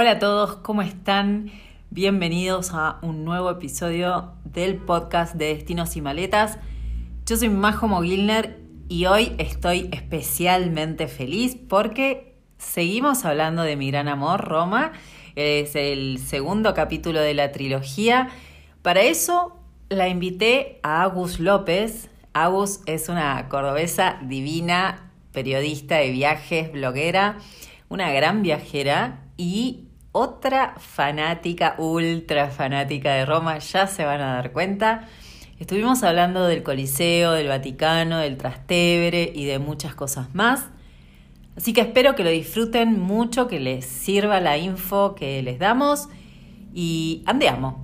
Hola a todos, ¿cómo están? Bienvenidos a un nuevo episodio del podcast de Destinos y Maletas. Yo soy Majo Mogilner y hoy estoy especialmente feliz porque seguimos hablando de mi gran amor, Roma. Es el segundo capítulo de la trilogía. Para eso la invité a Agus López. Agus es una cordobesa divina, periodista de viajes, bloguera, una gran viajera y otra fanática, ultra fanática de Roma, ya se van a dar cuenta. Estuvimos hablando del Coliseo, del Vaticano, del Trastevere y de muchas cosas más. Así que espero que lo disfruten mucho, que les sirva la info que les damos y andeamos.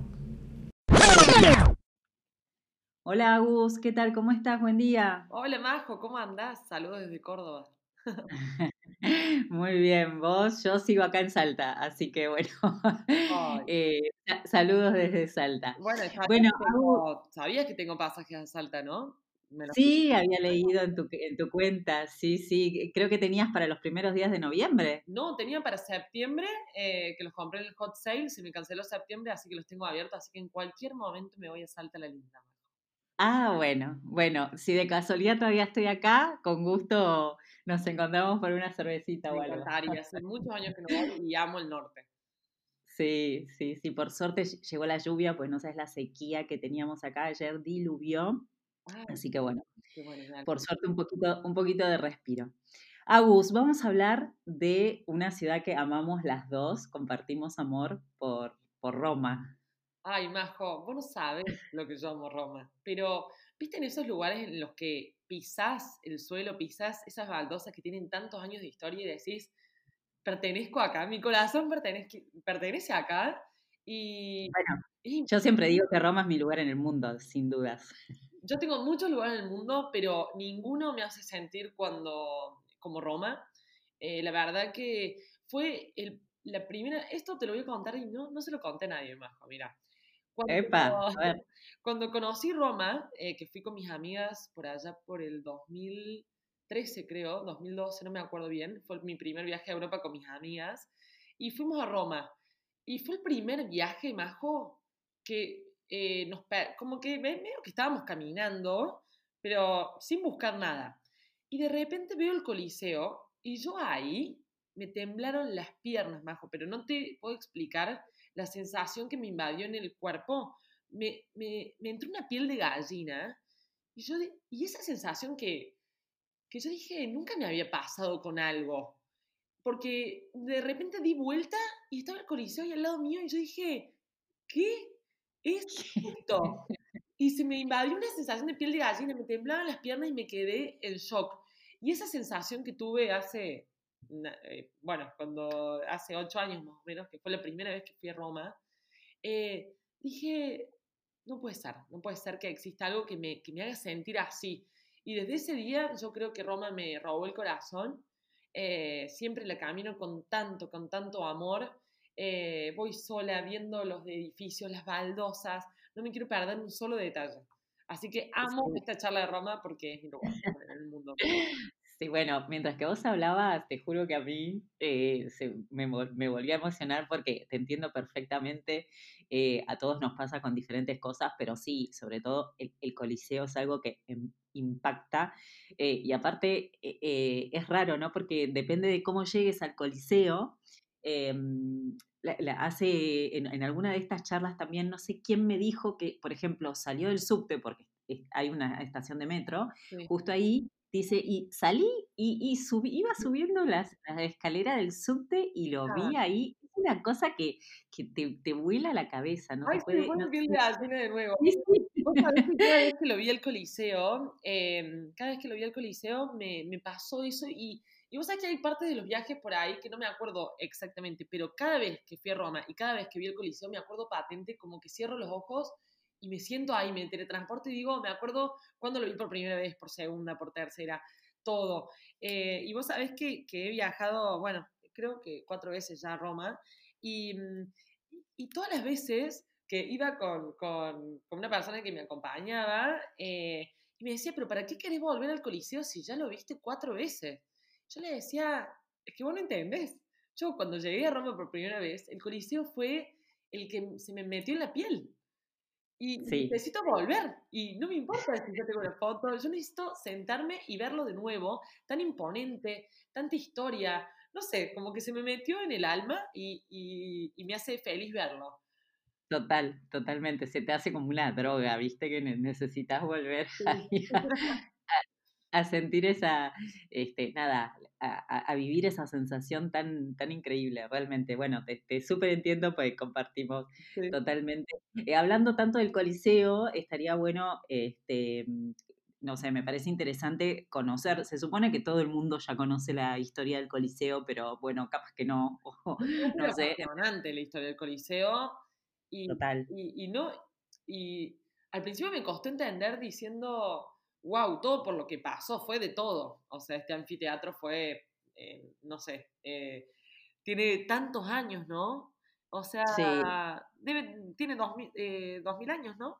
Hola Agus, ¿qué tal? ¿Cómo estás? Buen día. Hola Majo, ¿cómo andás? Saludos desde Córdoba. Muy bien, vos, yo sigo acá en Salta, así que bueno, eh, saludos desde Salta. Bueno, sabías que tengo pasajes a Salta, ¿no? sí, había leído en tu, en tu cuenta, sí, sí, creo que tenías para los primeros días de noviembre. No, tenía para septiembre, eh, que los compré en el hot sale, se me canceló septiembre, así que los tengo abiertos, así que en cualquier momento me voy a Salta a la linda. Ah, bueno, bueno, si de casualidad todavía estoy acá, con gusto nos encontramos por una cervecita o algo. Hace muchos años que no voy y amo el norte. Sí, sí, sí, por suerte llegó la lluvia, pues no sabes la sequía que teníamos acá, ayer diluvió, así que bueno, por suerte un poquito, un poquito de respiro. Agus, vamos a hablar de una ciudad que amamos las dos, compartimos amor por, por Roma. Ay, Majo, vos no sabes lo que yo amo Roma, pero ¿viste en esos lugares en los que pisás el suelo, pisás esas baldosas que tienen tantos años de historia y decís, pertenezco acá, mi corazón pertenece, pertenece acá. Y bueno, yo siempre digo que Roma es mi lugar en el mundo, sin dudas. Yo tengo muchos lugares en el mundo, pero ninguno me hace sentir cuando, como Roma. Eh, la verdad que fue el, la primera, esto te lo voy a contar y no, no se lo conté a nadie más, mira. Cuando, Epa, cuando conocí Roma, eh, que fui con mis amigas por allá por el 2013, creo, 2012, no me acuerdo bien, fue mi primer viaje a Europa con mis amigas, y fuimos a Roma. Y fue el primer viaje, majo, que eh, nos, como que medio que estábamos caminando, pero sin buscar nada. Y de repente veo el Coliseo y yo ahí me temblaron las piernas, majo, pero no te puedo explicar la sensación que me invadió en el cuerpo, me, me, me entró una piel de gallina y, yo, y esa sensación que, que yo dije, nunca me había pasado con algo, porque de repente di vuelta y estaba el coliseo ahí al lado mío y yo dije, ¿qué es esto? Y se me invadió una sensación de piel de gallina, me temblaban las piernas y me quedé en shock. Y esa sensación que tuve hace eh, bueno, cuando hace ocho años más o menos, que fue la primera vez que fui a Roma, eh, dije, no puede ser, no puede ser que exista algo que me, que me haga sentir así. Y desde ese día yo creo que Roma me robó el corazón. Eh, siempre la camino con tanto, con tanto amor. voy sola viendo los edificios, las baldosas. No me quiero perder un solo detalle. Así que amo esta charla de Roma porque es mi lugar en el mundo. Sí, bueno, mientras que vos hablabas, te juro que a mí eh, me, me, volví a emocionar porque te entiendo perfectamente, eh, a todos nos pasa con diferentes cosas, pero sí, sobre todo el, coliseo es algo que em, impacta eh, y aparte es raro, ¿no? Porque depende de cómo llegues al coliseo. Em, hace en, alguna de estas charlas también, no sé quién me dijo que, por ejemplo, salió del subte porque hay una estación de metro, justo ahí Dice, y salí y, subí, iba subiendo las, escaleras del subte y lo vi ahí. Es una cosa que, te, te, vuela la cabeza, ¿no? Ay, puede, no de nuevo. cada vez que lo vi al Coliseo, em, cada vez que lo vi al Coliseo me, me pasó eso y, y vos sabés que hay partes de los viajes por ahí que no me acuerdo exactamente, pero cada vez que fui a Roma y cada vez que vi el Coliseo me acuerdo patente como que cierro los ojos y me siento ahí, me teletransporto y digo, me acuerdo cuando lo vi por primera vez, por segunda, por tercera, todo. Eh, y vos sabés que, que, he viajado, bueno, creo que cuatro veces ya a Roma, y, mm, y todas las veces que iba con, con, con una persona que me acompañaba, eh, y me decía, pero ¿para qué querés volver al Coliseo si ya lo viste cuatro veces? Yo le decía, es que vos no entendés. yo cuando llegué a Roma por primera vez, el Coliseo fue el que se me metió en la piel. Y necesito volver. Y no me importa si yo tengo una foto, yo necesito sentarme y verlo de nuevo, tan imponente, tanta historia. No sé, como que se me metió en el alma y, y, me hace feliz verlo. Total, totalmente. Se te hace como una droga, ¿viste? Que necesitas volver a, sentir esa, este, nada, a, vivir esa sensación tan, tan increíble, realmente. Bueno, te, te súper entiendo, pues compartimos totalmente. Eh, hablando tanto del Coliseo, estaría bueno, este, no sé, me parece interesante conocer, se supone que todo el mundo ya conoce la historia del Coliseo, pero bueno, capaz que no, no sé. la historia del Coliseo y, Total. Y, no, y al principio me costó entender diciendo, wow, todo por lo que pasó, fue de todo. O sea, este anfiteatro fue, eh, no sé, eh, tiene tantos años, ¿no? O sea, tiene dos mil, eh, años, ¿no?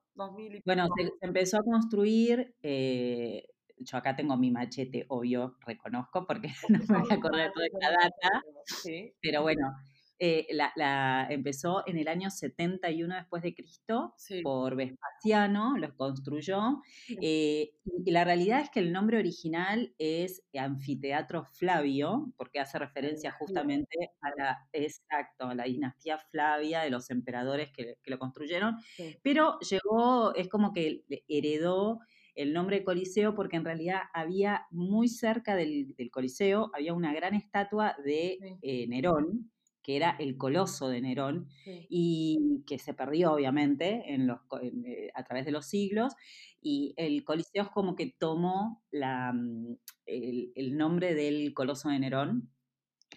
bueno, se, empezó a construir, yo acá tengo mi machete, obvio, reconozco, porque no me voy a acordar toda esta data, sí. pero bueno, eh, la, empezó en el año 71 después de Cristo por Vespasiano, los construyó. Eh, y la realidad es que el nombre original es Anfiteatro Flavio, porque hace referencia justamente a la, exacto, a la dinastía Flavia de los emperadores que, lo construyeron. Pero llegó, es como que heredó el nombre Coliseo porque en realidad había muy cerca del, Coliseo, había una gran estatua de eh, Nerón, que era el coloso de Nerón, y que se perdió obviamente en los, eh, a través de los siglos, y el Coliseo es como que tomó la, mm, el, nombre del coloso de Nerón,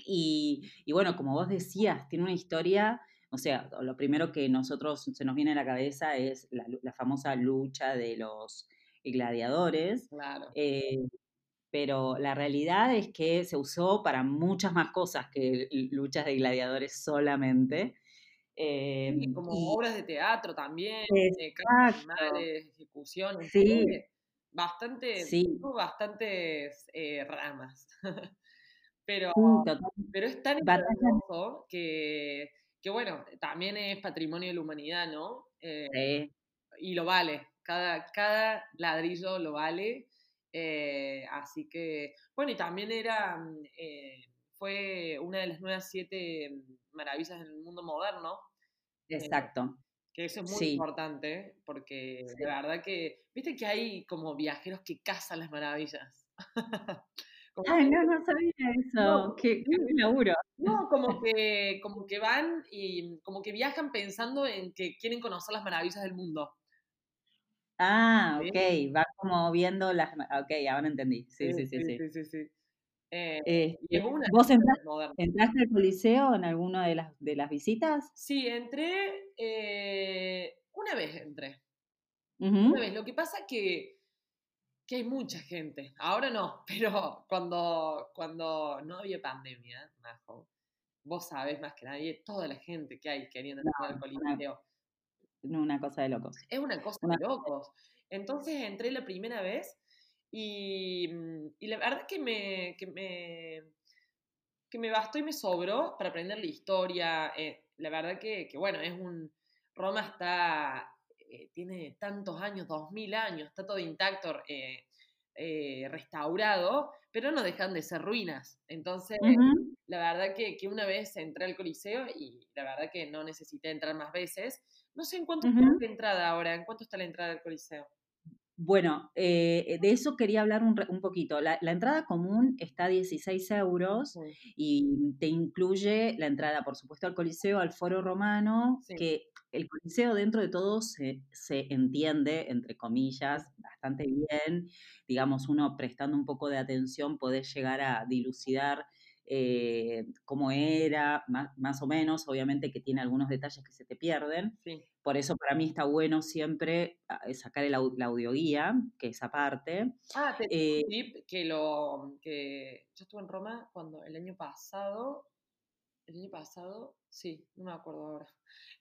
y, bueno, como vos decías, tiene una historia, o sea, lo primero que nosotros se nos viene a la cabeza es la, famosa lucha de los gladiadores. Claro. Eh, pero la realidad es que se usó para muchas más cosas que luchas de gladiadores solamente. Em, como obras de teatro también, de ejecuciones. Sí. Bastante, bastantes eh, ramas. pero, pero es tan hermoso que, que, bueno, también es patrimonio de la humanidad, ¿no? Eh, y lo vale, cada, cada ladrillo lo vale. Eh, así que, bueno, y también era, mm, eh, fue una de las nuevas siete maravillas del mundo moderno. Eh, Exacto. que eso es muy importante, porque de verdad que, viste que hay como viajeros que cazan las maravillas. Ay, no, no sabía eso. qué, laburo. No, como que, como que van y como que viajan pensando en que quieren conocer las maravillas del mundo. Ah, ok, va como viendo las... Ok, ahora entendí. Sí, sí, sí. sí, sí, sí, eh, este, ¿Vos entraste, al Coliseo en alguna de las, de las visitas? Sí, entré, eh, una vez entré. Una vez. Lo que pasa que, que hay mucha gente. Ahora no, pero cuando, cuando no había pandemia, vos sabés más que nadie toda la gente que hay queriendo entrar al Coliseo una cosa de locos. Es una cosa de locos. Entonces entré la primera vez y, mm, y la verdad que me, que me, que me bastó y me sobró para aprender la historia. Eh, la verdad que, que, bueno, es un... Roma está, eh, tiene tantos años, dos mil años, está todo intacto, eh, restaurado, pero no dejan de ser ruinas. Entonces, la verdad que, que, una vez entré al Coliseo y la verdad que no necesité entrar más veces, no sé en cuánto está la entrada ahora, en cuánto está la entrada del Coliseo. Bueno, eh, de eso quería hablar un, poquito. La, entrada común está a 16 euros y te incluye la entrada, por supuesto, al Coliseo, al Foro Romano, que el Coliseo dentro de todo se, se, entiende, entre comillas, bastante bien. Digamos, uno prestando un poco de atención puede llegar a dilucidar eh, cómo era, más, o menos, obviamente que tiene algunos detalles que se te pierden. Por eso para mí está bueno siempre ah, eh, sacar el, la audioguía, que es aparte. Ah, te eh, que lo que yo estuve en Roma cuando el año pasado, el año pasado, sí, no me acuerdo ahora.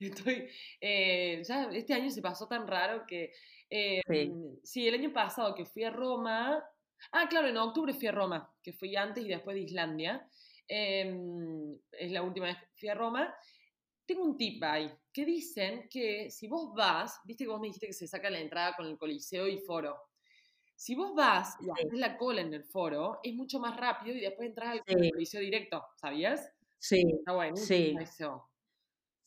Estoy, eh, ya este año se pasó tan raro que sí. sí, el año pasado que fui a Roma, Ah, claro, en octubre fui a Roma, que fui antes y después de Islandia. Em, es la última vez que fui a Roma, tengo un tip ahí, que dicen que si vos vas, viste que vos me dijiste que se saca la entrada con el coliseo y foro. Si vos vas y haces la cola en el foro, es mucho más rápido y después entras al coliseo directo, ¿sabías? Sí. Está bueno. Sí.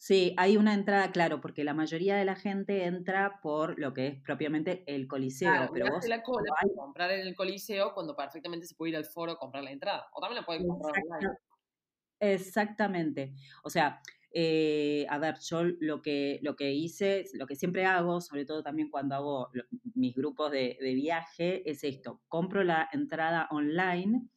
Sí, hay una entrada, claro, porque la mayoría de la gente entra por lo que es propiamente el coliseo. Claro, pero vos la cola comprar en el coliseo cuando perfectamente se puede ir al foro a comprar la entrada. O también la pueden comprar online. Exactamente. O sea, eh, a ver, yo lo que, lo que hice, lo que siempre hago, sobre todo también cuando hago mis grupos de, viaje, es esto, compro la entrada online.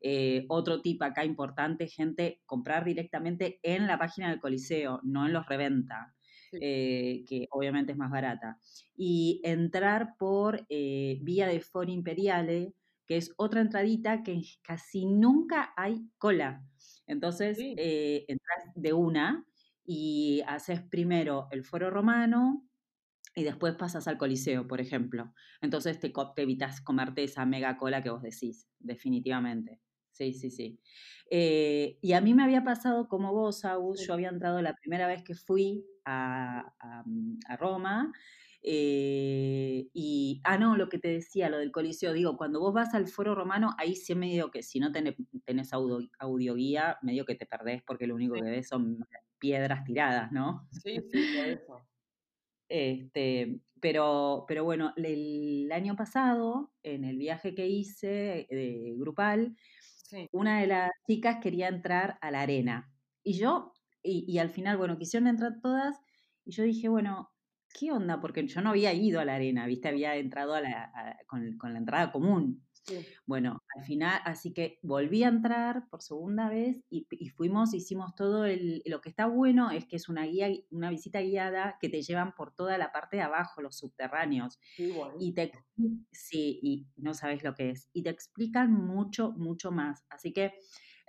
Eh, otro tip acá importante, gente, comprar directamente en la página del Coliseo, no en los reventa, eh, que obviamente es más barata. Y entrar por vía de Foro Imperiale, que es otra entradita que casi nunca hay cola. Entonces, eh, entras de una y haces primero el foro romano y después pasas al coliseo, por ejemplo. Entonces te, evitas comerte esa mega cola que vos decís, definitivamente. Sí, sí, sí. Eh, y a mí me había pasado como vos, Agus, yo había entrado la primera vez que fui a, a Roma eh, y, ah, no, lo que te decía, lo del coliseo, digo, cuando vos vas al foro romano, ahí sí medio que si no tenés, tenés audio, audioguía, medio que te perdés porque lo único que ves son piedras tiradas, ¿no? Sí, sí, por eso. Este, pero, pero bueno, el año pasado, en el viaje que hice de grupal, una de las chicas quería entrar a la arena. Y yo, y, y al final, bueno, quisieron entrar todas, y yo dije, bueno, ¿qué onda? Porque yo no había ido a la arena, ¿viste? Había entrado a la, con, la entrada común. Bueno, al final, así que volví a entrar por segunda vez y, fuimos, hicimos todo el, lo que está bueno es que es una guía, una visita guiada que te llevan por toda la parte de abajo, los subterráneos. y te, sí, y no sabes lo que es. Y te explican mucho, mucho más. Así que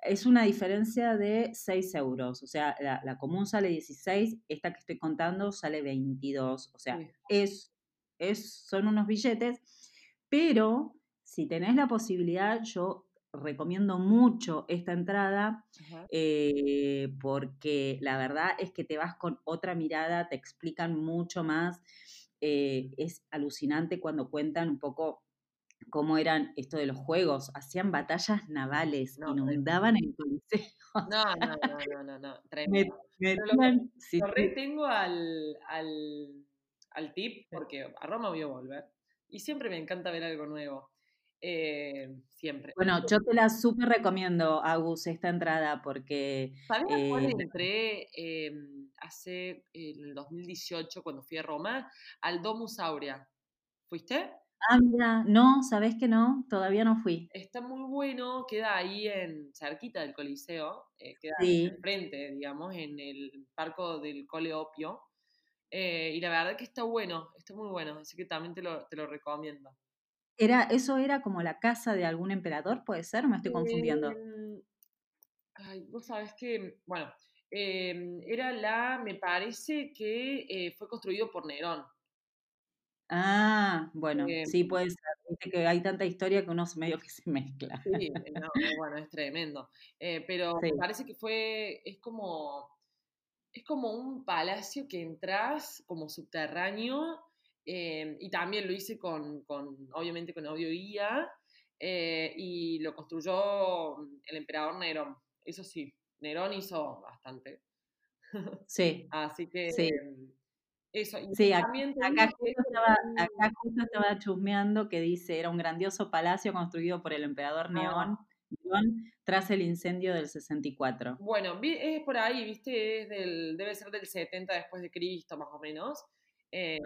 es una diferencia de 6 euros. O sea, la, común sale 16, esta que estoy contando sale 22. O sea, es, es, son unos billetes, pero si tenés la posibilidad, yo recomiendo mucho esta entrada eh, porque la verdad es que te vas con otra mirada, te explican mucho más. Eh, es alucinante cuando cuentan un poco cómo eran esto de los juegos, hacían batallas navales, inundaban el coliseo. No, no, no, no, no, tremendo. Me, lo, retengo al, al, al, tip porque a Roma voy a volver y siempre me encanta ver algo nuevo. Eh, siempre. Bueno, yo te la súper recomiendo, Agus, esta entrada, porque... ¿Sabes eh, entré em, hace, en el 2018, cuando fui a Roma, al Domus Aurea? ¿Fuiste? Ah, mira, no, sabes que no, todavía no fui. Está muy bueno, queda ahí en cerquita del Coliseo, eh, queda sí. enfrente, digamos, en el parco del Coleopio. Y la verdad que está bueno, está muy bueno, así que también te lo, te lo recomiendo. Era, ¿Eso era como la casa de algún emperador, puede ser? ¿Me estoy confundiendo? Em, ay, vos sabés que, bueno, em, era la, me parece que eh, fue construido por Nerón. Ah, bueno, eh, sí puede ser. Viste que hay tanta historia que uno medio que se mezcla. Sí, no, bueno, es tremendo. Eh, pero me parece que fue, es como, es como un palacio que entras como subterráneo eh, y también lo hice con, con obviamente con audio guía y lo construyó el emperador Nerón. Eso sí, Nerón hizo bastante. Sí. Así que... Sí. Em, eso, sí, acá, justo estaba, acá, justo estaba, chusmeando que dice, era un grandioso palacio construido por el emperador ah. Neón, tras el incendio del 64. Bueno, es por ahí, viste, es del, debe ser del 70 después de Cristo, más o menos. Eh,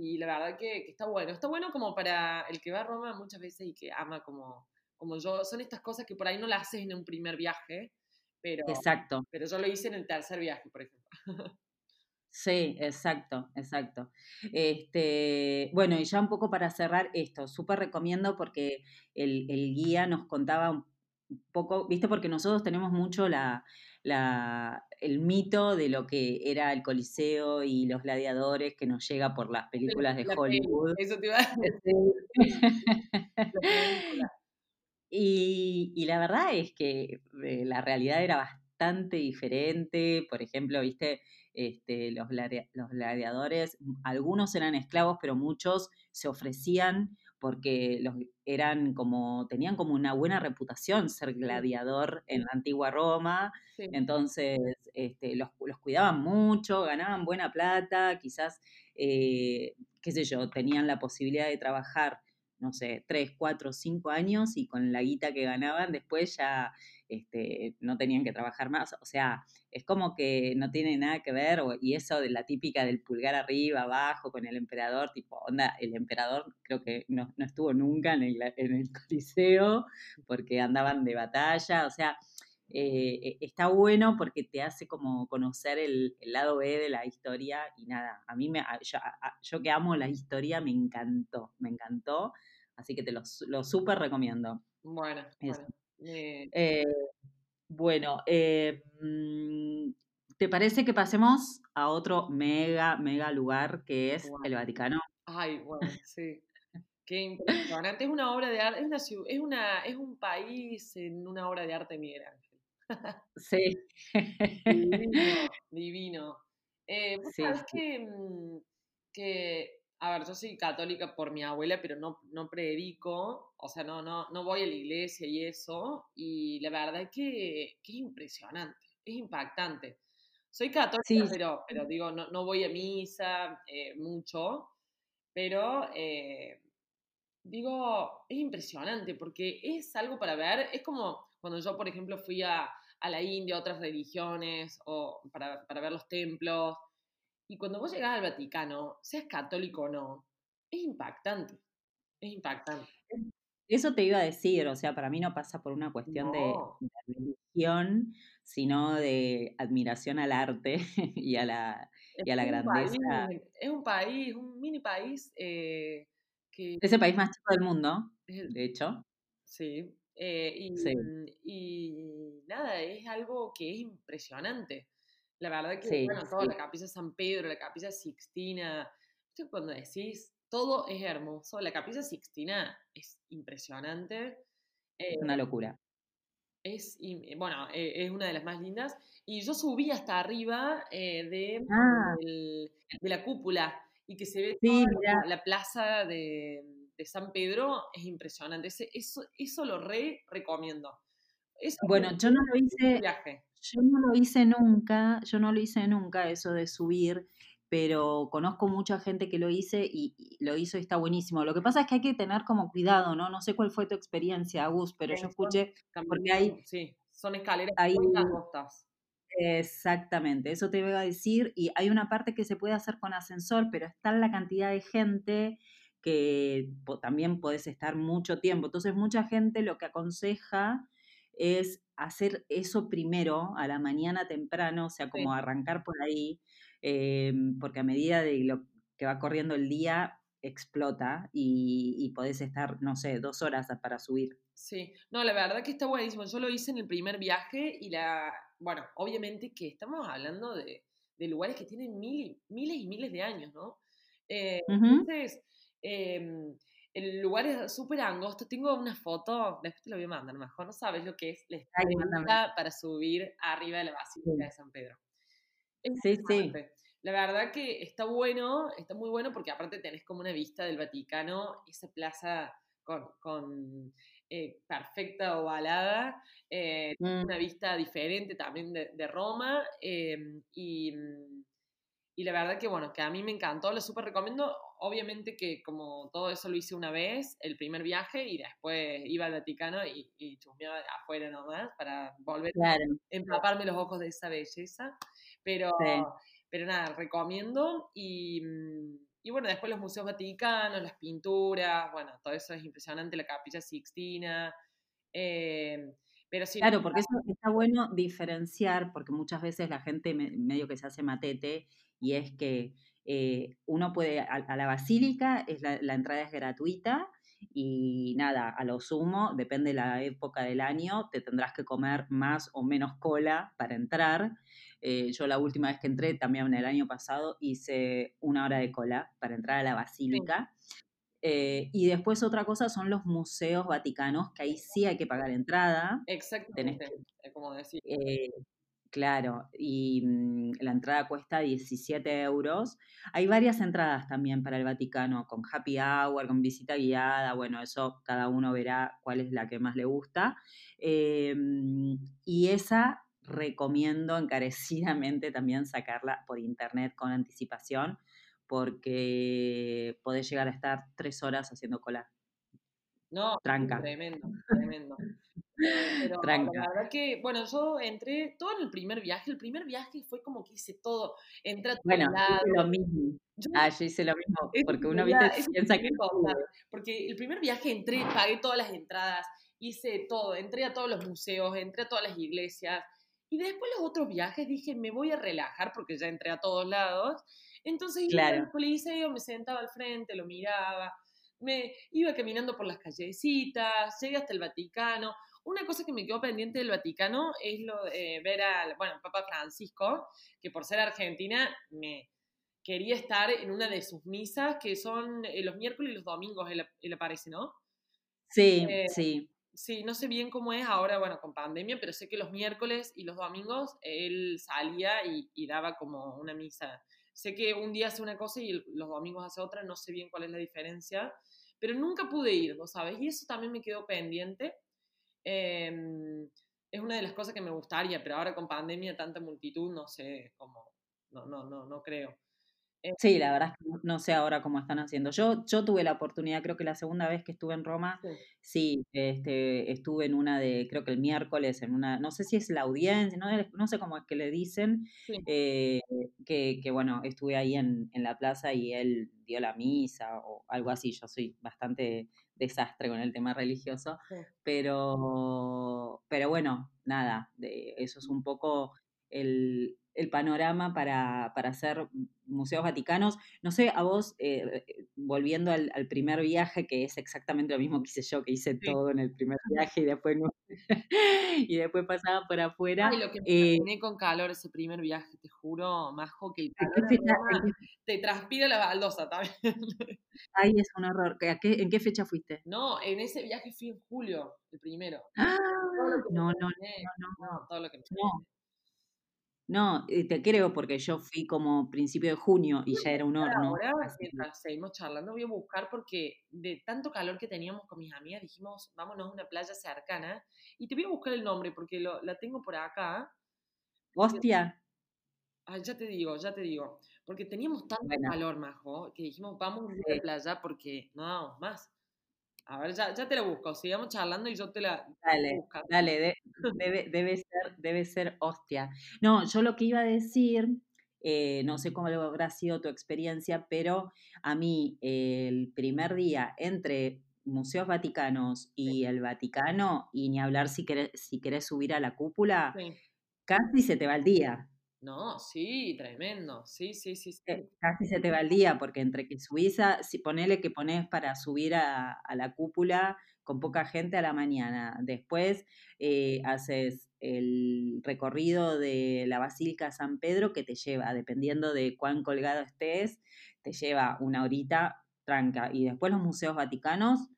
y la verdad que, está bueno. Está bueno como para el que va a Roma muchas veces y que ama como, como yo. Son estas cosas que por ahí no las haces en un primer viaje, pero, Exacto. pero yo lo hice en el tercer viaje, por ejemplo. Sí, exacto, exacto. Este, bueno, y ya un poco para cerrar esto, súper recomiendo porque el, guía nos contaba un poco, viste, porque nosotros tenemos mucho la, la, el mito de lo que era el Coliseo y los gladiadores que nos llega por las películas de Hollywood. Eso te iba a decir. Y, y la verdad es que eh, la realidad era bastante diferente. Por ejemplo, viste, este, los, los gladiadores, algunos eran esclavos, pero muchos se ofrecían porque los eran como, tenían como una buena reputación ser gladiador en la antigua Roma, entonces este, los, los, cuidaban mucho, ganaban buena plata, quizás, eh, qué sé yo, tenían la posibilidad de trabajar no sé, tres, cuatro, cinco años y con la guita que ganaban después ya este, no tenían que trabajar más. O sea, es como que no tiene nada que ver, y eso de la típica del pulgar arriba, abajo, con el emperador, tipo, onda, el emperador creo que no, estuvo nunca en el, en el Coliseo porque andaban de batalla, o sea, eh, e, está bueno porque te hace como conocer el, lado B de la historia y nada, a mí me, yo, yo, que amo la historia me encantó, me encantó, así que te lo, lo súper recomiendo. Bueno, bueno. Eh, bueno, eh, mm, ¿te parece que pasemos a otro mega, mega lugar que es el Vaticano? Ay, bueno, sí. Qué impresionante. Es una obra de arte, es, una, es, una, es un país en una obra de arte, Miguel Ángel. Sí. Divino, divino. Eh, sí, que, mm, que a ver, yo soy católica por mi abuela, pero no, no predico, o sea, no, no, no voy a la iglesia y eso, y la verdad es que, es impresionante, es impactante. Soy católica, pero, pero digo, no, no voy a misa eh, mucho, pero eh, digo, es impresionante porque es algo para ver, es como cuando yo, por ejemplo, fui a, a la India, a otras religiones, o para, para ver los templos, y cuando vos llegás al Vaticano, seas católico o no, es impactante. Es impactante. Eso te iba a decir, o sea, para mí no pasa por una cuestión de, religión, sino de admiración al arte y a la, y a la grandeza. es un país, un mini país eh, que... Es el país más chico del mundo, de hecho. Sí, eh, y, mm, y, nada, es algo que es impresionante. La verdad que, bueno, toda la capilla San Pedro, la capilla Sixtina, cuando decís, todo es hermoso. La capilla Sixtina es impresionante. Es una eh, locura. Es, bueno, e, es una de las más lindas. Y yo subí hasta arriba eh, de, ah. de la cúpula y que se ve toda la, plaza de, San Pedro, es impresionante. eso, eso lo re recomiendo. Bueno, yo no lo hice. Viaje. Yo no lo hice nunca, yo no lo hice nunca eso de subir, pero conozco mucha gente que lo hice y, lo hizo y está buenísimo. Lo que pasa es que hay que tener como cuidado, ¿no? No sé cuál fue tu experiencia, Agus, pero yo escuché, porque hay... Sí, son escaleras muy angostas. Exactamente, eso te voy a decir. Y hay una parte que se puede hacer con ascensor, pero está la cantidad de gente que también puedes estar mucho tiempo. Entonces, mucha gente lo que aconseja es hacer eso primero a la mañana temprano, o sea, como arrancar por ahí, em, porque a medida de lo que va corriendo el día, explota y, podés estar, no sé, dos horas para subir. Sí, no, la verdad que está buenísimo. Yo lo hice en el primer viaje y la, bueno, obviamente que estamos hablando de, lugares que tienen mil, miles y miles de años, ¿no? Eh, entonces, em, el lugar es súper angosto. Tengo una foto, después te lo voy a mandar, mejor no sabes lo que es la escalera para subir arriba de la Basílica de San Pedro. sí, sí. La verdad que está bueno, está muy bueno porque aparte tenés como una vista del Vaticano, esa plaza con, con eh, perfecta ovalada, eh, mm. una vista diferente también de, Roma em, y, y la verdad que bueno, que a mí me encantó, lo súper recomiendo obviamente que como todo eso lo hice una vez, el primer viaje, y después iba al Vaticano y, y chusmeaba afuera nomás para volver a empaparme los ojos de esa belleza. Pero, pero nada, recomiendo. Y, mm, y, bueno, después los museos vaticanos, las pinturas, bueno, todo eso es impresionante, la capilla Sixtina. Eh, pero sí, claro, porque eso está bueno diferenciar, porque muchas veces la gente medio que se hace matete y es que eh, uno puede, a, la basílica, es la, entrada es gratuita y nada, a lo sumo, depende de la época del año, te tendrás que comer más o menos cola para entrar. Eh, yo la última vez que entré, también en el año pasado, hice una hora de cola para entrar a la basílica. Eh, y después otra cosa son los museos vaticanos, que ahí sí hay que pagar entrada. Exactamente, como decir. Eh, claro, y mm, la entrada cuesta 17 euros. Hay varias entradas también para el Vaticano, con happy hour, con visita guiada, bueno, eso cada uno verá cuál es la que más le gusta. Em, y esa recomiendo encarecidamente también sacarla por internet con anticipación porque podés llegar a estar tres horas haciendo cola. No, Tranca. tremendo, tremendo. Pero la verdad que, bueno, yo entré todo en el primer viaje. El primer viaje fue como que hice todo. Entré a Bueno, hice lo mismo. ah, yo hice lo mismo, porque uno ¿viste? piensa que... Porque el primer viaje entré, pagué todas las entradas, hice todo, entré a todos los museos, entré a todas las iglesias. Y después los otros viajes dije, me voy a relajar porque ya entré a todos lados entonces iba al coliseo, me sentaba al frente, lo miraba, me iba caminando por las callecitas, llegué hasta el Vaticano. Una cosa que me quedó pendiente del Vaticano es lo de ver al, bueno, Papa Francisco, que por ser argentina me quería estar en una de sus misas, que son eh, los miércoles y los domingos, él, aparece, ¿no? Sí, eh, sí. Sí, no sé bien cómo es ahora, bueno, con pandemia, pero sé que los miércoles y los domingos él salía y, y daba como una misa Sé que un día hace una cosa y los domingos hace otra, no sé bien cuál es la diferencia, pero nunca pude ir, ¿vos sabes? Y eso también me quedó pendiente. Em, es una de las cosas que me gustaría, pero ahora con pandemia, tanta multitud, no sé cómo, no, no, no, no creo. Sí, la verdad es que no sé ahora cómo están haciendo. Yo, yo tuve la oportunidad, creo que la segunda vez que estuve en Roma, sí, este, estuve en una de, creo que el miércoles, en una, no sé si es la audiencia, no, no sé cómo es que le dicen, eh, que, que, bueno, estuve ahí en, en, la plaza y él dio la misa o algo así. Yo soy bastante desastre con el tema religioso, pero, pero bueno, nada, de, eso es un poco el, el panorama para, para, hacer museos vaticanos. No sé, a vos, eh, eh, volviendo al, primer viaje, que es exactamente lo mismo que hice yo, que hice todo en el primer viaje y después, y después pasaba por afuera. Ay, lo que me eh, con calor ese primer viaje, te juro, majo, que el calor te transpira la baldosa también. Ay, es un horror. ¿En qué fecha fuiste? No, en ese viaje fui en julio, el primero. Ah, no, no, no, no, todo lo que me no, eh, te creo porque yo fui como principio de junio y ya era un horno. Ahora, mientras seguimos charlando, voy a buscar porque de tanto calor que teníamos con mis amigas, dijimos, vámonos a una playa cercana. Y te voy a buscar el nombre porque lo, la tengo por acá. Hostia. Ah, ya te digo, ya te digo. Porque teníamos tanto calor, Majo, que dijimos, vamos a la playa porque no damos más. A ver, ya, ya te la busco, sigamos charlando y yo te la dale, busco. Dale, debe, debe, ser, debe ser hostia. No, yo lo que iba a decir, eh, no sé cómo habrá sido tu experiencia, pero a mí el primer día entre Museos Vaticanos y el Vaticano, y ni hablar si querés, si querés subir a la cúpula, casi se te va el día. No, sí, tremendo. Sí, sí, sí, eh, Casi se te va el día, porque entre que subís a, si ponele que pones para subir a, la cúpula con poca gente a la mañana, después eh, haces el recorrido de la Basílica San Pedro que te lleva, dependiendo de cuán colgado estés, te lleva una horita tranca. Y después los museos vaticanos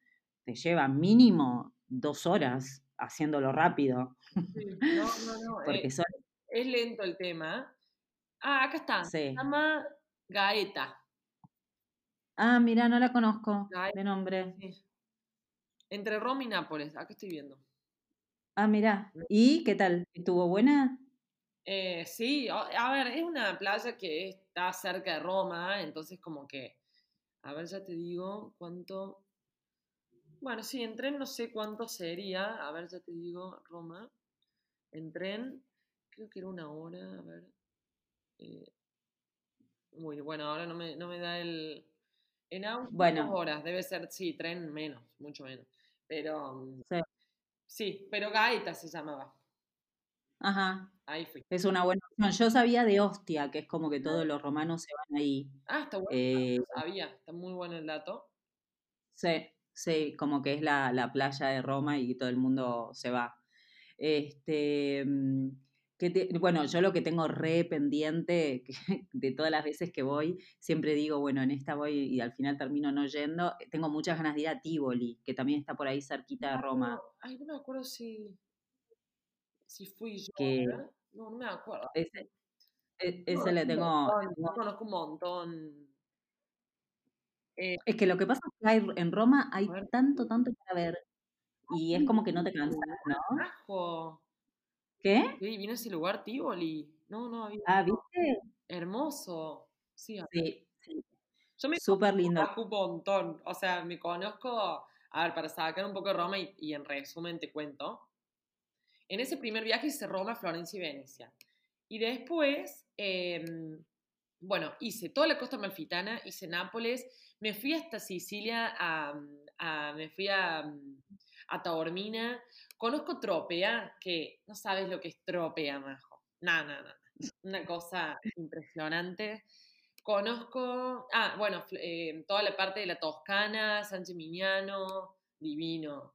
te llevan mínimo dos horas haciéndolo rápido. Sí, no, no, no. Porque eh, son es lento el tema. Ah, acá está. Se llama Gaeta. Ah, mira, no la conozco de nombre. Entre Roma y Nápoles, acá estoy viendo. Ah, mira. ¿Y qué tal? ¿Estuvo buena? Eh, sí, a ver, es una playa que está cerca de Roma, entonces como que, a ver, ya te digo cuánto. Bueno, sí, en tren no sé cuánto sería, a ver, ya te digo, Roma. En tren creo que era una hora, a ver. Eh, muy bueno, ahora no me, no me da el. En auto, bueno. dos horas, debe ser, sí, tren menos, mucho menos. Pero. Mm, sí. sí, pero Gaeta se llamaba. Ajá. Ahí fui. Es una buena opción. Yo sabía de Ostia, que es como que todos los romanos se van ahí. Ah, está bueno. Eh, sabía, está muy bueno el dato. Sí, sí, como que es la, la playa de Roma y todo el mundo se va. Este. Bueno, yo lo que tengo re pendiente de todas las veces que voy, siempre digo, bueno, en esta voy y al final termino no yendo. Tengo muchas ganas de ir a Tivoli, que también está por ahí cerquita de Roma. Ay, no me acuerdo si, si fui yo. Que, no, no me acuerdo. Ese, e, le tengo, conozco un montón. Eh, es que lo que pasa es que hay, en Roma hay tanto, tanto para ver. Y es como que no te cansas, ¿no? ¿Qué? Sí, vino ese lugar, Tivoli. No, no, había. Ah, ¿viste? Hermoso. Sí, sí, sí. Yo me Súper lindo. un montón. O sea, me conozco. A ver, para sacar un poco de Roma y, en resumen te cuento. En ese primer viaje hice Roma, Florencia y Venecia. Y después, em, bueno, hice toda la costa malfitana, hice Nápoles, me fui hasta Sicilia, a, me fui a, a Taormina, Conozco Tropea, que no sabes lo que es Tropea, Majo. No, no, no. Una cosa impresionante. Conozco, ah, bueno, eh, toda la parte de la Toscana, San Gimignano, divino.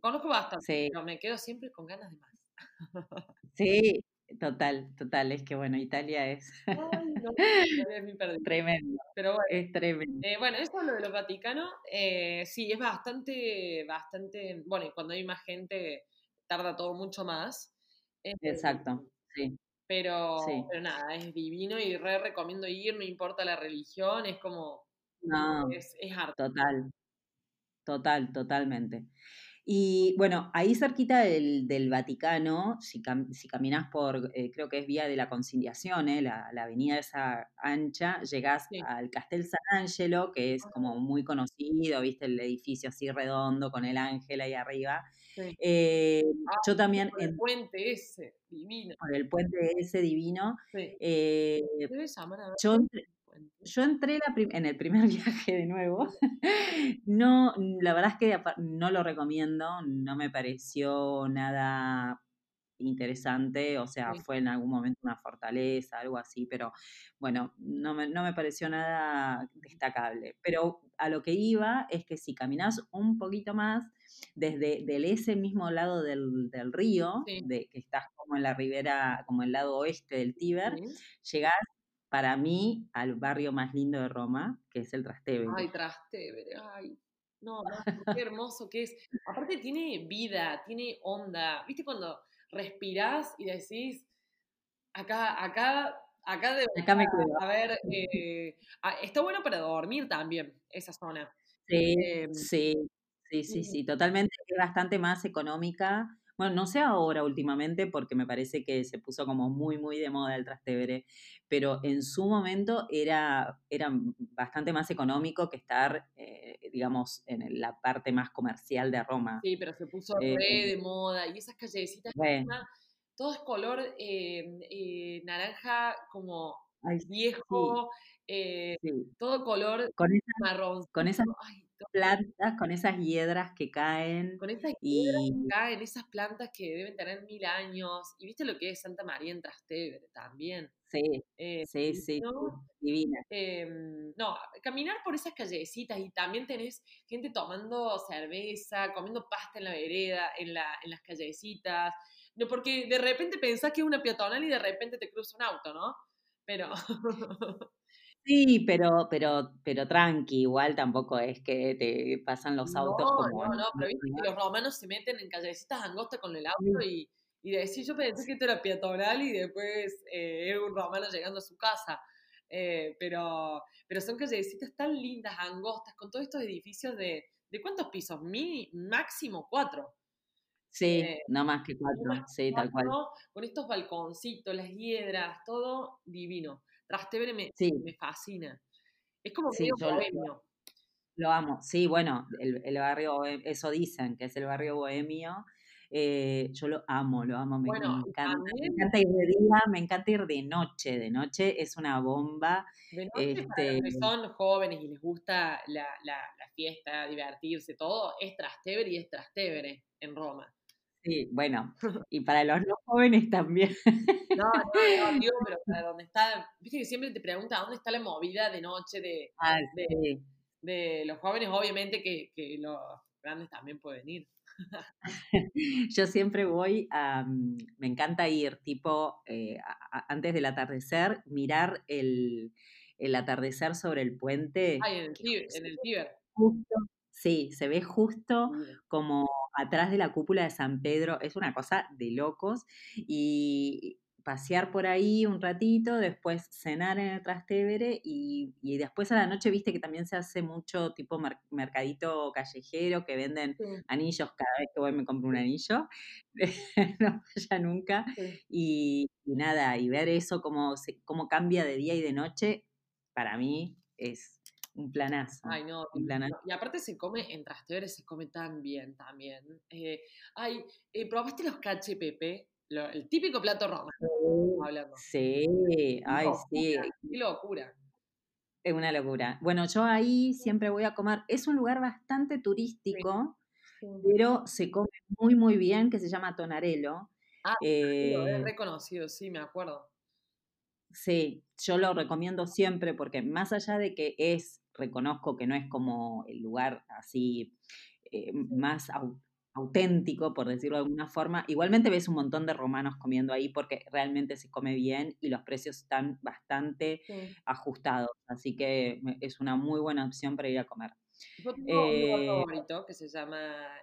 Conozco bastante, pero me quedo siempre con ganas de más. Sí, Total, total, es que bueno, Italia es tremendo. Pero bueno, es tremendo. Eh, bueno, eso es lo de los Vaticanos, eh, sí, es bastante, bastante, bueno, y cuando hay más gente tarda todo mucho más. Eh, Exacto, sí. Pero, pero nada, es divino y re recomiendo ir, no importa la religión, es como... No, es, es Total, total, totalmente. Y bueno, ahí cerquita del, del Vaticano, si, si caminas por, eh, creo que es vía de la conciliación, eh, la, la, avenida esa ancha, llegás al Castel San Angelo, que es como muy conocido, viste el edificio así redondo con el ángel ahí arriba. Eh, ah, yo también... Por el puente ese, divino. Por el puente ese divino. Eh, llamar a yo, yo entré en el primer viaje de nuevo. No, la verdad es que no lo recomiendo, no me pareció nada interesante, o sea, fue en algún momento una fortaleza, algo así, pero bueno, no me, no me pareció nada destacable. Pero a lo que iba es que si caminas un poquito más, desde del ese mismo lado del, río, de, que estás como en la ribera, como el lado oeste del Tíber, llegás para mí al barrio más lindo de Roma, que es el Trastevere. Ay, Trastevere, ay. No, no, qué hermoso que es. Aparte tiene vida, tiene onda. ¿Viste cuando respirás y decís, acá, acá, acá de acá me quedo. A ver, eh, ah, está bueno para dormir también esa zona. Sí, em, sí, sí, sí, sí, totalmente. Es bastante más económica bueno, no sé ahora últimamente porque me parece que se puso como muy, muy de moda el Trastevere, pero en su momento era, era bastante más económico que estar, eh, digamos, en la parte más comercial de Roma. Sí, pero se puso re eh, de moda y esas callecitas, todo es color em, eh, naranja como viejo, todo color marrón. Con esas, plantas, con esas hiedras que caen. Con esas hiedras que caen, esas plantas que deben tener mil años. Y viste lo que es Santa María en Trastevere también. Sí, eh, sí, sí, divina. Em, no, caminar por esas callecitas y también tenés gente tomando cerveza, comiendo pasta en la vereda, en, la, en las callecitas. No, porque de repente pensás que es una peatonal y de repente te cruza un auto, ¿no? Pero... Sí, pero, pero, pero tranqui, igual tampoco es que te pasan los autos no, como. No, no, pero viste que los romanos se meten en callecitas angostas con el auto y, y decís, yo pensé que esto era peatonal y después eh, era un romano llegando a su casa. Eh, pero, pero son callecitas tan lindas, angostas, con todos estos edificios de. ¿De cuántos pisos? Mini, máximo cuatro. Sí, eh, no más que cuatro, sí, tal cual. Con estos balconcitos, las hiedras, todo divino. Trastevere me, me fascina. Es como sí, bohemio. Lo, amo. Sí, bueno, el, el, barrio, eso dicen, que es el barrio bohemio. Eh, yo lo amo, lo amo, me, encanta. Me encanta ir de día, me encanta ir de noche. De noche es una bomba. De noche, este, que son jóvenes y les gusta la, la, la fiesta, divertirse, todo, es Trastevere y es Trastevere en Roma. Sí, bueno, y para los no jóvenes también. No, no, no, digo, pero para donde está, viste que siempre te pregunta dónde está la movida de noche de, ah, de, los jóvenes, obviamente que, que, los grandes también pueden ir. Yo siempre voy a, mm, me encanta ir, tipo, eh, antes del atardecer, mirar el, el atardecer sobre el puente. Ay, en el, en el Tíber. Justo, sí, se ve justo como atrás de la cúpula de San Pedro. Es una cosa de locos. Y, pasear por ahí un ratito, después cenar en el Trastevere y, y, después a la noche, viste que también se hace mucho tipo mercadito callejero que venden anillos, cada vez que voy me compro un anillo, no vaya nunca, y, nada, y ver eso cómo, cómo cambia de día y de noche, para mí es un planazo. Ay, no, un planazo. Y aparte se come, en Trastevere se come tan bien también. Eh, ay, eh, ¿probaste los cache pepe? el típico plato romano. Sí, ay, sí. Qué locura. Es una locura. Bueno, yo ahí siempre voy a comer. Es un lugar bastante turístico, pero se come muy, muy bien, que se llama Tonarelo. Ah, lo he eh reconocido, sí, me acuerdo. Sí, yo lo recomiendo siempre porque más allá de que es, reconozco que no es como el lugar así eh, más auténtico, por decirlo de alguna forma. Igualmente ves un montón de romanos comiendo ahí porque realmente se come bien y los precios están bastante ajustados. Así que es una muy buena opción para ir a comer. Yo tengo un lugar eh favorito que se llama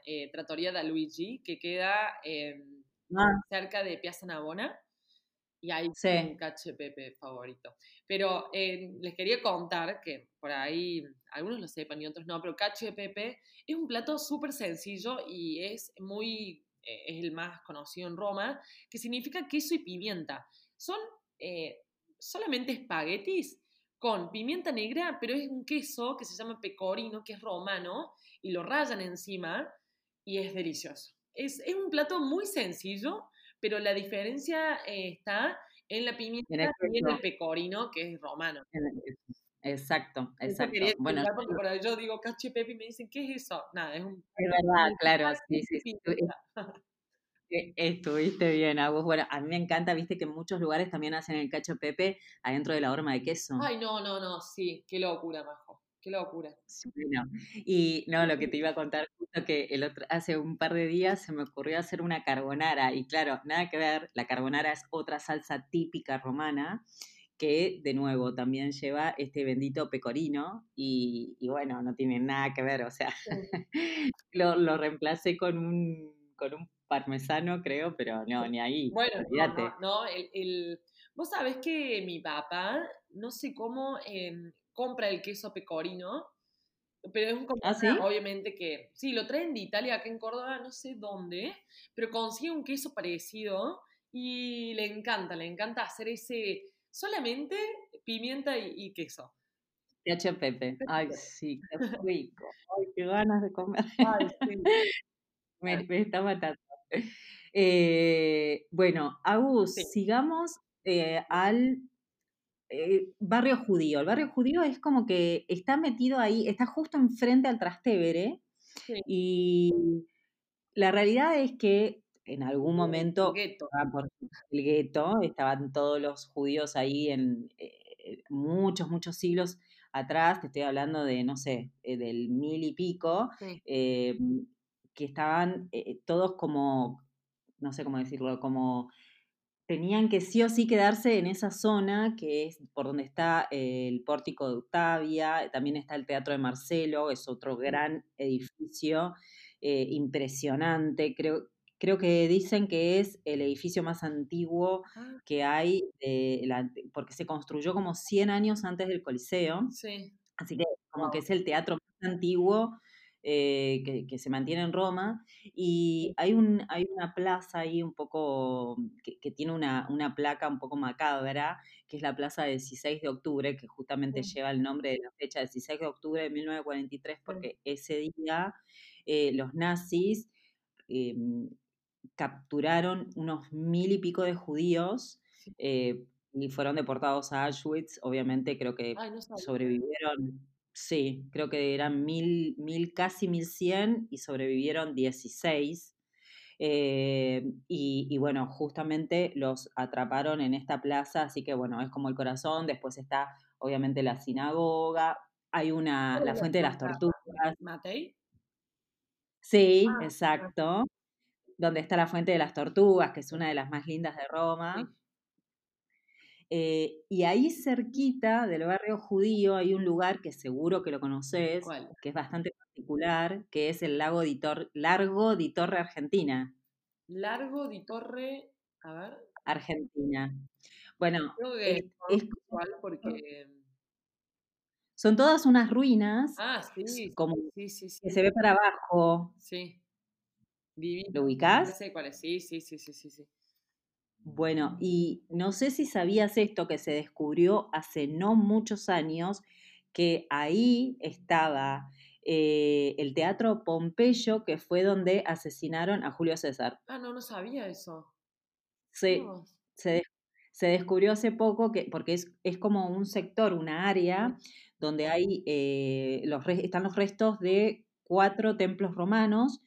eh, Trattoria da Luigi, que queda ah. cerca de Piazza Navona. Y ahí sí. un cache pepe favorito. Pero eh, les quería contar que por ahí algunos lo sepan y otros no, pero cache pepe es un plato súper sencillo y es muy, eh, es el más conocido en Roma, que significa queso y pimienta. Son eh, solamente espaguetis con pimienta negra, pero es un queso que se llama pecorino, que es romano, y lo rayan encima y es delicioso. Es, es un plato muy sencillo, pero la diferencia eh, está en la pimienta y en el pecorino, que es romano. Exacto, exacto. Bueno, yo digo cache pepe y me dicen, ¿qué es eso? Nada, es un... Es verdad, claro, sí, sí. E, estuviste bien, Agus. Bueno, a mí me encanta, viste que en muchos lugares también hacen el cacho pepe adentro de la horma de queso. Ay, no, no, no, sí, qué locura, Majo. Qué locura. Y no, lo que te iba a contar justo que el otro, hace un par de días se me ocurrió hacer una carbonara y claro, nada que ver, la carbonara es otra salsa típica romana que de nuevo también lleva este bendito pecorino y, bueno, no tiene nada que ver, o sea, lo, lo, reemplacé con un, con un parmesano creo, pero no, ni ahí. Bueno, no, no, el, el, vos sabés que mi papá, no sé cómo... Eh, compra el queso pecorino, pero es un ¿Ah, obviamente que sí, lo traen de Italia, acá en Córdoba, no sé dónde, pero consigue un queso parecido y le encanta, le encanta hacer ese solamente pimienta y, queso. Cacho Pepe. Ay, sí, qué rico. Ay, qué ganas de comer. Ay, sí. me, está matando. Eh, bueno, Agus, sigamos eh, al eh, barrio judío. El barrio judío es como que está metido ahí, está justo enfrente al Trastevere. Y la realidad es que en algún momento, por el gueto, estaban todos los judíos ahí en eh, muchos, muchos siglos atrás, te estoy hablando de, no sé, eh, del mil y pico, que estaban todos como, no sé cómo decirlo, como tenían que sí o sí quedarse en esa zona, que es por donde está el pórtico de Octavia, también está el Teatro de Marcelo, es otro gran edificio eh, impresionante, creo, creo que dicen que es el edificio más antiguo ah. que hay, porque se construyó como 100 años antes del Coliseo, así que como que es el teatro más antiguo eh, que, se mantiene en Roma, y hay, un, hay una plaza ahí un poco, que, tiene una, una, placa un poco macabra, que es la plaza 16 de octubre, que justamente lleva el nombre de la fecha 16 de octubre de 1943, porque ese día eh, los nazis em, capturaron unos mil y pico de judíos. Eh, y fueron deportados a Auschwitz, obviamente creo que sobrevivieron Sí, creo que eran mil, mil casi mil cien y sobrevivieron 16. Eh, y, bueno, justamente los atraparon en esta plaza, así que bueno, es como el corazón. Después está, obviamente, la sinagoga. Hay una, la fuente de las tortugas. ¿Matei? Sí, Ah, exacto. Donde está la Fuente de las Tortugas, que es una de las más lindas de sí. Eh, y ahí cerquita del barrio judío hay un lugar que seguro que lo conoces, ¿Cuál? que es bastante particular, que es el lago di Tor- Largo di Torre Argentina. Largo di Torre. A ver. Argentina. Bueno, Creo que es- igual porque. son todas unas ruinas, Ah, sí. como Sí, sí, sí. que se ve para abajo. Sí. Divino. ¿Lo ubicás? sé cuál es. Sí, sí, sí, sí, sí, sí. Bueno, y no sé si sabías esto que se descubrió hace no muchos años, que ahí estaba eh, el Teatro Pompeyo, que fue donde asesinaron a Julio César. Ah, no, no sabía eso. No. se, se descubrió hace poco que, porque es, es como un sector, una área, donde hay eh, los, están los restos de cuatro templos romanos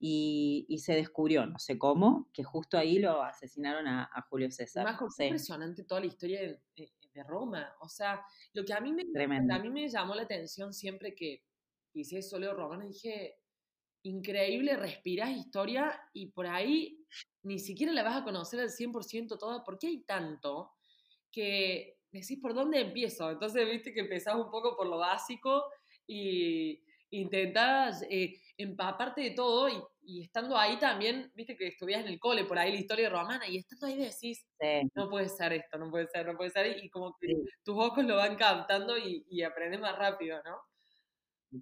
y, y se descubrió, no sé cómo, que justo ahí lo asesinaron a, a Julio César. Qué Sí, impresionante toda la historia de, de- de Roma. O sea, lo que a mí me, tremendo. a mí me llamó la atención siempre que hice solo romano, dije, increíble, respirás historia y por ahí ni siquiera la vas a conocer al 100% toda, porque hay tanto que decís por dónde empiezo. Entonces, viste que empezás un poco por lo básico y intentás eh, empaparte de todo y, y estando ahí también, viste que estudias en el cole por ahí la historia romana y estando ahí decís, Sí, no puede ser esto, no puede ser, no puede ser, y como que sí, tus ojos lo van captando y, y aprendes más rápido, ¿no?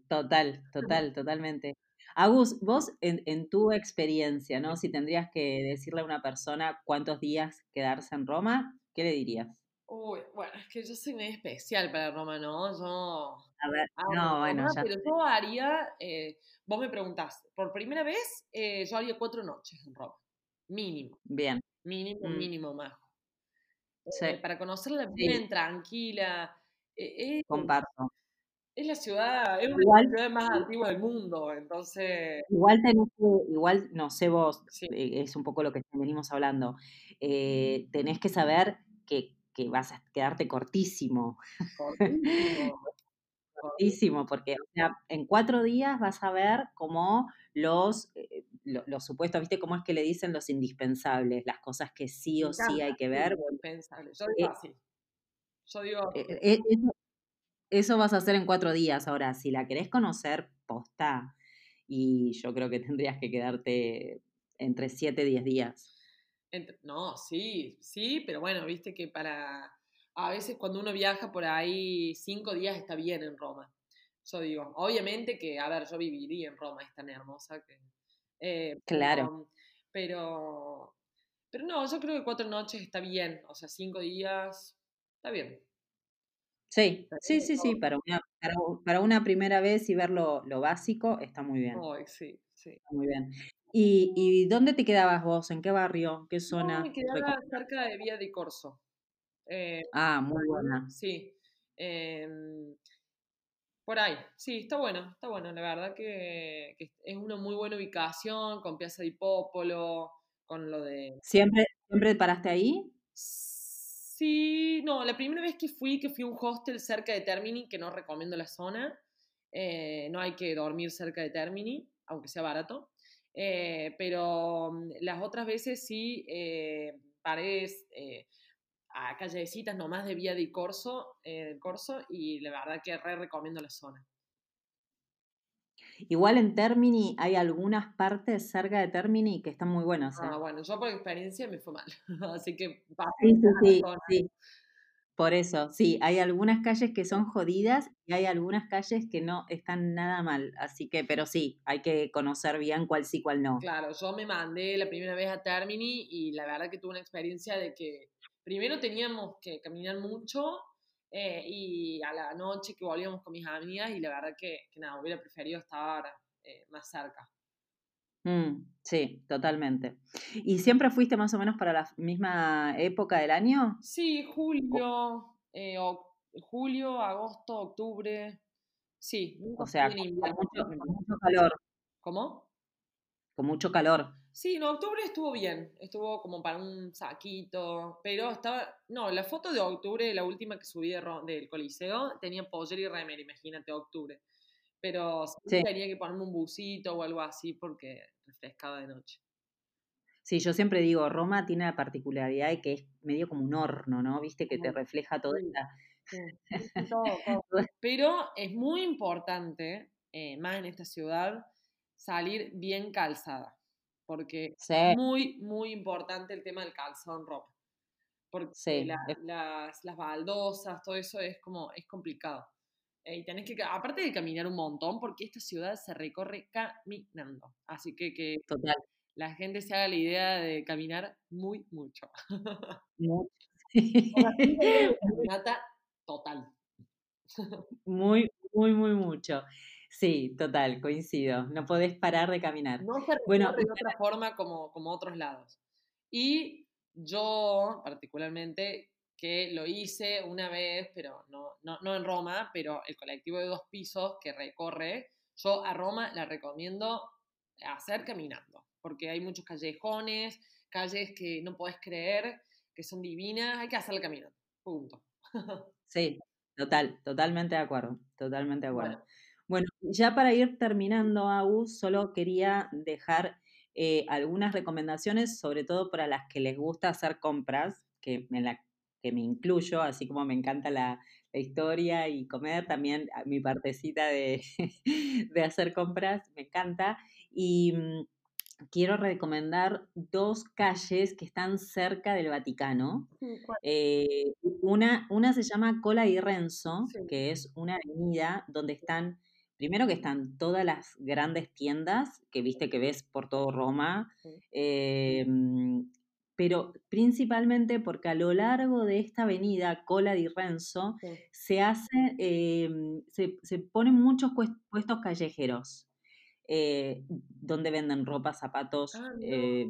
total, total, totalmente. Agus, vos en, en tu experiencia, ¿no? Si tendrías que decirle a una persona cuántos días quedarse en Roma, ¿qué le dirías? Uy, bueno, es que yo soy muy especial para Roma, ¿no? Yo A ver, amo no, bueno, ya pero yo haría, eh, vos me preguntás, por primera vez eh, yo haría cuatro noches en Roma, mínimo, bien. mínimo, Mm, mínimo más. sí, Eh, para conocerla sí, bien, tranquila. eh, eh, comparto. es la ciudad, es una Igual, ciudades más antiguas del mundo, entonces, igual tenés que, igual, no sé vos, sí, es un poco lo que venimos hablando. tenés que saber que, que vas a quedarte cortísimo, cortísimo, cortísimo. porque o sea, en cuatro días vas a ver como los, eh, lo- los supuestos, ¿viste? ¿Cómo es que le dicen los indispensables? Las cosas que sí o sí hay que ver. Bueno, indispensable. Yo digo eh, así. Yo digo, eh, eh, eso, eso vas a hacer en cuatro días. Ahora, si la querés conocer, posta, y yo creo que tendrías que quedarte entre siete y diez días. No, sí, sí, pero bueno, viste que para. A veces cuando uno viaja por ahí, cinco días está bien en Roma. Yo digo, obviamente que, a ver, yo viviría en Roma, es tan hermosa que. eh, Claro. pero, pero. No, yo creo que cuatro noches está bien. O sea, cinco días está bien. Sí, sí, sí, sí, para una, para, una primera vez y ver lo, lo básico, está muy bien, sí, sí. está muy bien. ¿Y, y dónde te quedabas vos? ¿En qué barrio? ¿Qué Yo me zona? quedaba cerca de Vía di Corso. Eh, Ah, muy buena. sí. em, por ahí. Sí, está bueno, está bueno. La verdad que, que es una muy buena ubicación, con Piazza di Popolo, con lo de... ¿Siempre, siempre paraste ahí? Sí, no, la primera vez que fui, que fui a un hostel cerca de Termini, que no recomiendo la zona, eh, no hay que dormir cerca de Termini, aunque sea barato, eh, pero mm, las otras veces sí eh, paré eh, a callecitas nomás de Vía di Corso, eh, del Corso, y la verdad que re recomiendo la zona. Igual en Termini hay algunas partes cerca de Termini que están muy buenas. Ah, bueno, yo por experiencia me fue mal, así que Sí, sí, sí, sí. Por eso, sí, hay algunas calles que son jodidas y hay algunas calles que no están nada mal. Así que, pero sí, hay que conocer bien cuál sí, cuál no. Claro, yo me mandé la primera vez a Termini y la verdad que tuve una experiencia de que primero teníamos que caminar mucho eh, y a la noche que volvíamos con mis amigas y la verdad que, que nada, hubiera preferido estar eh, más cerca. Mm, sí, totalmente. ¿Y siempre fuiste más o menos para la misma época del año? Sí, julio, eh, julio, agosto, octubre. Sí, O sea, con, mucho, con ejemplo. mucho calor, ¿Cómo? con mucho calor. Sí, en octubre estuvo bien, estuvo como para un saquito, pero estaba, no, la foto de octubre, la última que subí de del Coliseo, tenía poller y remera, imagínate, octubre. pero sí, tenía que ponerme un busito o algo así porque refrescaba de noche. Sí, yo siempre digo, Roma tiene la particularidad de que es medio como un horno, ¿no? Viste que te refleja todo. Pero es muy importante, eh, más en esta ciudad, salir bien calzada, porque es muy, muy importante el tema del calzado en ropa. Porque las, las baldosas, todo eso es como, es complicado. Eh, y tenés que, aparte de caminar un montón, porque esta ciudad se recorre caminando. Así que que Total. la gente se haga la idea de caminar muy, mucho. Mucho. total. Muy, muy, muy mucho. Sí, total, coincido. No podés parar de caminar. No se bueno, de otra forma como, como otros lados. Y yo, particularmente, que lo hice una vez, pero no, no, no en Roma, pero el colectivo de dos pisos que recorre, yo a Roma la recomiendo hacer caminando, porque hay muchos callejones, calles que no podés creer, que son divinas, hay que hacerla caminando, punto. Sí, total, totalmente de acuerdo, totalmente de acuerdo. Bueno, ya para ir terminando, Agus, solo quería dejar eh, algunas recomendaciones, sobre todo para las que les gusta hacer compras, que en la que me incluyo, así como me encanta la, historia y comer, también mi partecita de, de hacer compras me encanta. Y mm, quiero recomendar dos calles que están cerca del Vaticano. Eh, una, una se llama Cola y Renzo, que es una avenida donde están, primero que están todas las grandes tiendas que viste que ves por todo Roma. Eh, pero principalmente porque a lo largo de esta avenida Cola di Renzo se hace, em, se, ponen muchos puestos callejeros eh, donde venden ropa, zapatos, ah, eh,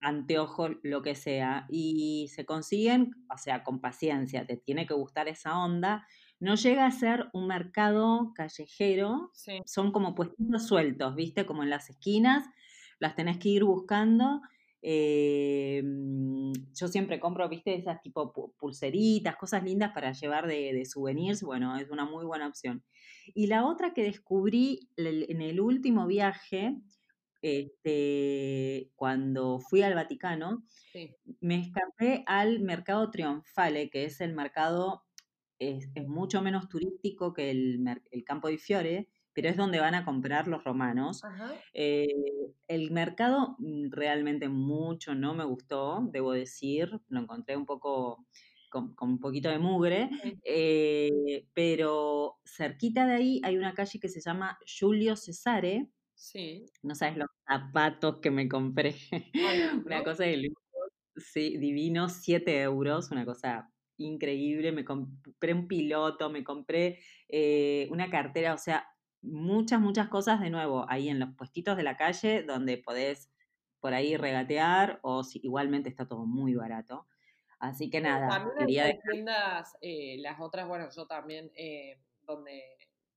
anteojos, lo que sea, y se consiguen, o sea, con paciencia, te tiene que gustar esa onda. No llega a ser un mercado callejero, son como puestitos sueltos, ¿viste? Como en las esquinas, las tenés que ir buscando eh, mm, yo siempre compro, viste, esas tipo pulseritas, cosas lindas para llevar de, souvenirs. Bueno, es una muy buena opción. Y la otra que descubrí en el último viaje, este, cuando fui al Vaticano, me escapé al mercado Triunfale, que es el mercado, es, mucho menos turístico que el, el Campo di Fiore, pero es donde van a comprar los romanos. Eh, el mercado mm, realmente mucho no me gustó, debo decir, lo encontré un poco con, un poquito de mugre, eh, pero cerquita de ahí hay una calle que se llama Julio Cesare. Sí. No sabes los zapatos que me compré. una cosa de lujo. Sí, divino, 7 euros, una cosa increíble. Me compré un piloto, me compré eh, una cartera, o sea, muchas, muchas cosas de nuevo ahí en los puestitos de la calle donde podés por ahí regatear o si, igualmente está todo muy barato. Así que nada, también quería hay tiendas, eh, las otras, bueno, yo también, eh, donde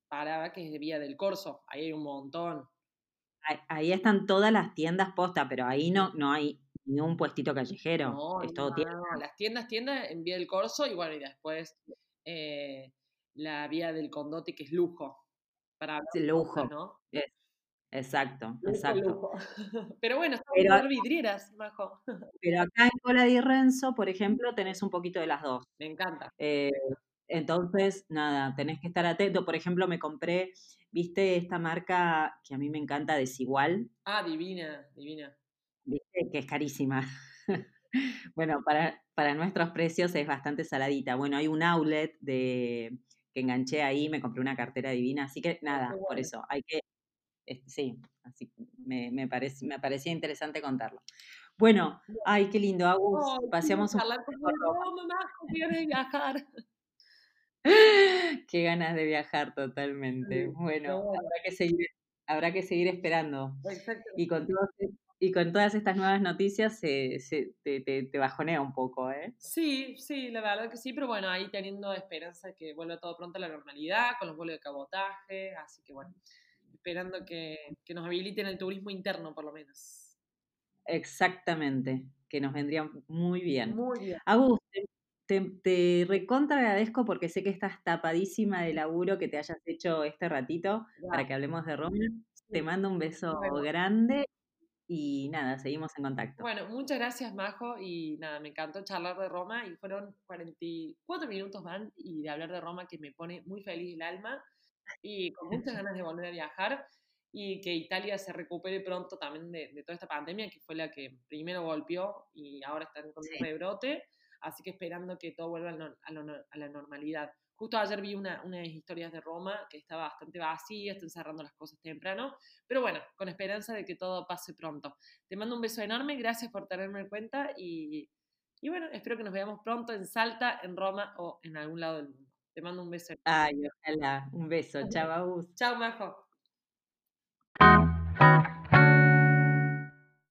paraba, que es de Vía del Corso, ahí hay un montón. Ahí, están todas las tiendas posta, pero ahí no, no hay ni un puestito callejero. No, es todo no, las tiendas, tiendas en Vía del Corso y bueno, y después eh, la Vía del Condote, que es lujo para lujo. ¿no? exacto, exacto. Pero bueno, estamos vidrieras, Majo. Pero acá en Cola di Renzo, por ejemplo, tenés un poquito de las dos. Me encanta. Eh, entonces, nada, tenés que estar atento. Por ejemplo, me compré, viste, esta marca que a mí me encanta, Desigual. Ah, divina, divina. Viste, que es carísima. bueno, para, para nuestros precios es bastante saladita. Bueno, hay un outlet de que enganché ahí, me compré una cartera divina, así que nada, por eso, hay que, este, sí, así me, me, parece, me parecía interesante contarlo. Bueno, ay, qué lindo, Agus, paseamos un de viajar. Qué ganas de viajar totalmente. bueno, habrá que seguir, habrá que seguir esperando. Y con todos y con todas estas nuevas noticias se, te, te, bajonea un poco, ¿eh? Sí, sí, la verdad que sí, pero bueno, ahí teniendo esperanza que vuelva todo pronto a la normalidad, con los vuelos de cabotaje, así que bueno, esperando que, que nos habiliten el turismo interno por lo menos. Exactamente, que nos vendría muy bien. Muy bien. Agus, te, recontra agradezco porque sé que estás tapadísima de laburo que te hayas hecho este ratito para que hablemos de Roma. Te mando un beso grande y nada, seguimos en contacto. Bueno, muchas gracias, Majo. Y nada, me encantó charlar de Roma y fueron 44 minutos van y de hablar de Roma que me pone muy feliz el alma y con muchas ganas de volver a viajar y que Italia se recupere pronto también de, toda esta pandemia que fue la que primero golpeó y ahora está con un rebrote. Así que esperando que todo vuelva a, la normalidad. Justo ayer vi una, unas historias de Roma que estaba bastante vacía, están cerrando las cosas temprano, pero bueno, con esperanza de que todo pase pronto. Te mando un beso enorme, gracias por tenerme en cuenta y, y bueno, espero que nos veamos pronto en Salta, en Roma o en algún lado del mundo. Te mando un beso. Ay, ojalá. Un beso. Chao, Agus. Chao, Majo.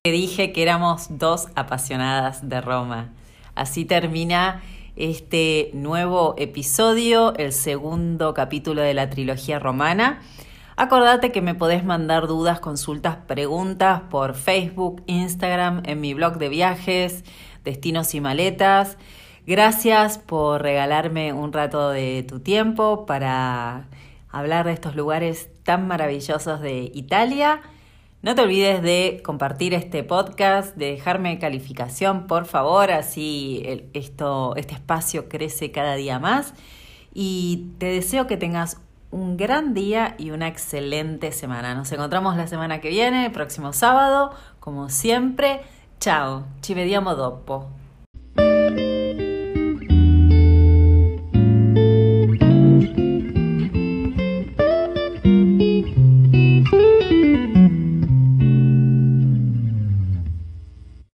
Dije que éramos dos apasionadas de Roma. Así termina este nuevo episodio, el segundo capítulo de la trilogía romana. Acordate que me podés mandar dudas, consultas, preguntas por Facebook, Instagram, en mi blog de viajes, destinos y maletas. Gracias por regalarme un rato de tu tiempo para hablar de estos lugares tan maravillosos de Italia. No te olvides de compartir este podcast, de dejarme calificación, por favor, así esto, este espacio crece cada día más. Y te deseo que tengas un gran día y una excelente semana. Nos encontramos la semana que viene, el próximo sábado, como siempre. Ciao, ci vediamo dopo.